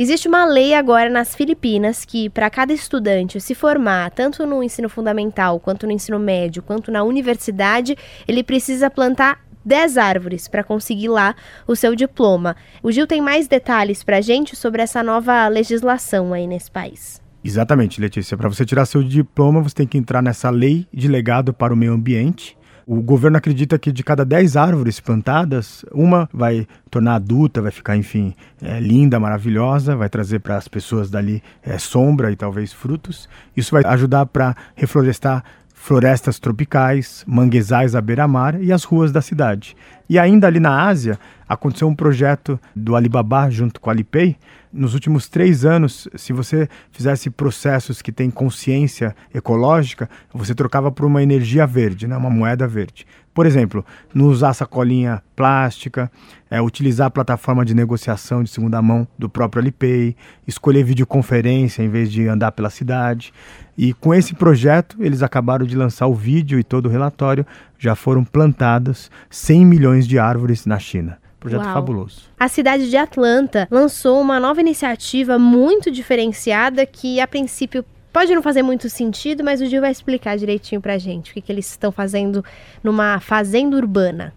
Existe uma lei agora nas Filipinas que, para cada estudante se formar, tanto no ensino fundamental, quanto no ensino médio, quanto na universidade, ele precisa plantar 10 árvores para conseguir lá o seu diploma. O Gil tem mais detalhes para a gente sobre essa nova legislação aí nesse país. Exatamente, Letícia. Para você tirar seu diploma, você tem que entrar nessa lei de legado para o meio ambiente o governo acredita que de cada 10 árvores plantadas, uma vai tornar adulta, vai ficar, enfim, é, linda, maravilhosa, vai trazer para as pessoas dali é, sombra e talvez frutos. Isso vai ajudar para reflorestar florestas tropicais, manguezais à beira-mar e as ruas da cidade. E ainda ali na Ásia, aconteceu um projeto do Alibaba junto com a Alipay. Nos últimos três anos, se você fizesse processos que têm consciência ecológica, você trocava por uma energia verde, né? uma moeda verde. Por exemplo, não usar sacolinha plástica, é, utilizar a plataforma de negociação de segunda mão do próprio Alipay, escolher videoconferência em vez de andar pela cidade. E com esse projeto, eles acabaram de lançar o vídeo e todo o relatório, já foram plantadas 100 milhões de árvores na China. Projeto Uau. fabuloso. A cidade de Atlanta lançou uma nova iniciativa muito diferenciada que, a princípio, pode não fazer muito sentido, mas o Gil vai explicar direitinho pra gente o que, que eles estão fazendo numa fazenda urbana.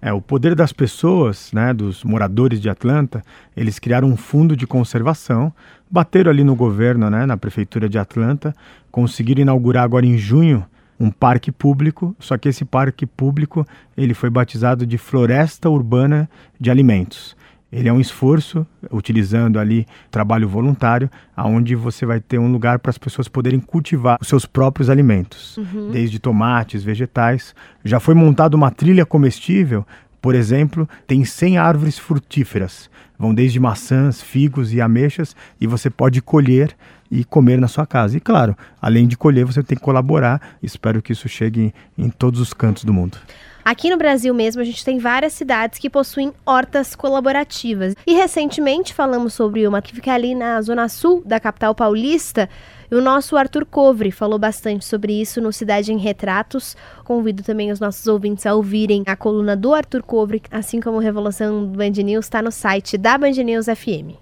É, o poder das pessoas, né, dos moradores de Atlanta, eles criaram um fundo de conservação, bateram ali no governo, né, na prefeitura de Atlanta, conseguiram inaugurar agora em junho um parque público, só que esse parque público ele foi batizado de Floresta Urbana de Alimentos. Ele é um esforço utilizando ali trabalho voluntário, aonde você vai ter um lugar para as pessoas poderem cultivar os seus próprios alimentos, uhum. desde tomates, vegetais. Já foi montada uma trilha comestível, por exemplo, tem 100 árvores frutíferas. Vão desde maçãs, figos e ameixas e você pode colher e comer na sua casa. E claro, além de colher, você tem que colaborar. Espero que isso chegue em, em todos os cantos do mundo. Aqui no Brasil mesmo, a gente tem várias cidades que possuem hortas colaborativas. E recentemente falamos sobre uma que fica ali na zona sul da capital paulista. E o nosso Arthur Covre falou bastante sobre isso no Cidade em Retratos. Convido também os nossos ouvintes a ouvirem a coluna do Arthur Covre, assim como Revolução Band News está no site da Band News FM.